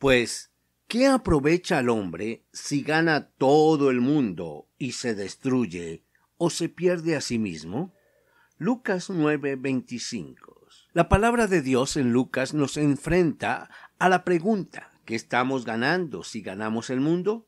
Pues, ¿qué aprovecha el hombre si gana todo el mundo y se destruye o se pierde a sí mismo? Lucas 9:25. La palabra de Dios en Lucas nos enfrenta a la pregunta, ¿qué estamos ganando si ganamos el mundo?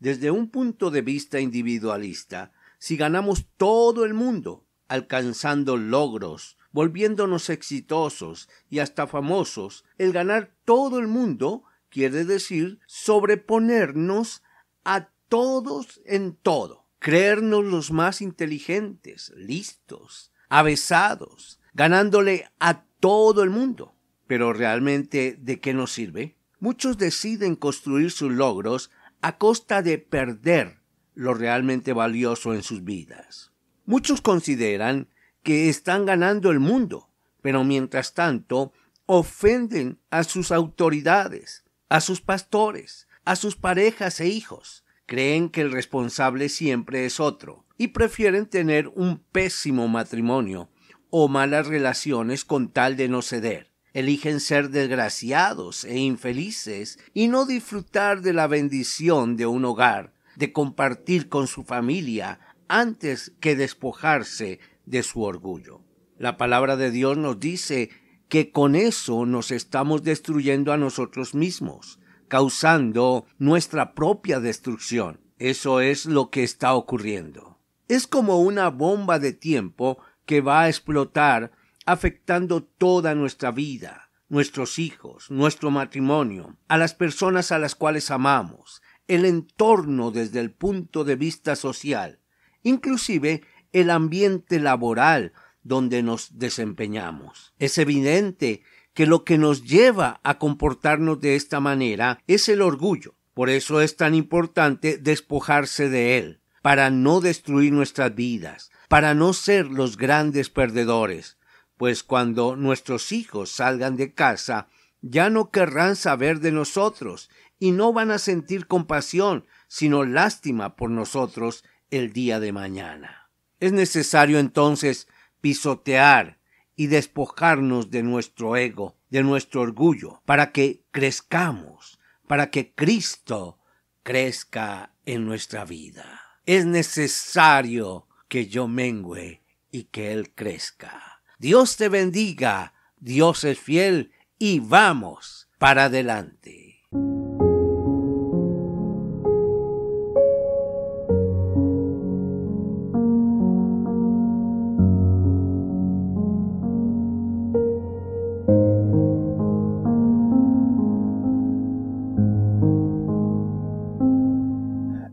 Desde un punto de vista individualista, si ganamos todo el mundo, alcanzando logros, volviéndonos exitosos y hasta famosos, el ganar todo el mundo quiere decir sobreponernos a todos en todo, creernos los más inteligentes, listos, avesados, ganándole a todo el mundo. Pero realmente, ¿de qué nos sirve? Muchos deciden construir sus logros a costa de perder lo realmente valioso en sus vidas. Muchos consideran que están ganando el mundo, pero mientras tanto ofenden a sus autoridades, a sus pastores, a sus parejas e hijos. Creen que el responsable siempre es otro y prefieren tener un pésimo matrimonio o malas relaciones con tal de no ceder. Eligen ser desgraciados e infelices y no disfrutar de la bendición de un hogar, de compartir con su familia antes que despojarse de su orgullo. La palabra de Dios nos dice que con eso nos estamos destruyendo a nosotros mismos, causando nuestra propia destrucción. Eso es lo que está ocurriendo. Es como una bomba de tiempo que va a explotar afectando toda nuestra vida, nuestros hijos, nuestro matrimonio, a las personas a las cuales amamos, el entorno desde el punto de vista social, inclusive el ambiente laboral donde nos desempeñamos. Es evidente que lo que nos lleva a comportarnos de esta manera es el orgullo. Por eso es tan importante despojarse de él, para no destruir nuestras vidas, para no ser los grandes perdedores, pues cuando nuestros hijos salgan de casa, ya no querrán saber de nosotros y no van a sentir compasión, sino lástima por nosotros el día de mañana. Es necesario entonces pisotear y despojarnos de nuestro ego, de nuestro orgullo, para que crezcamos, para que Cristo crezca en nuestra vida. Es necesario que yo mengüe y que Él crezca. Dios te bendiga, Dios es fiel y vamos para adelante.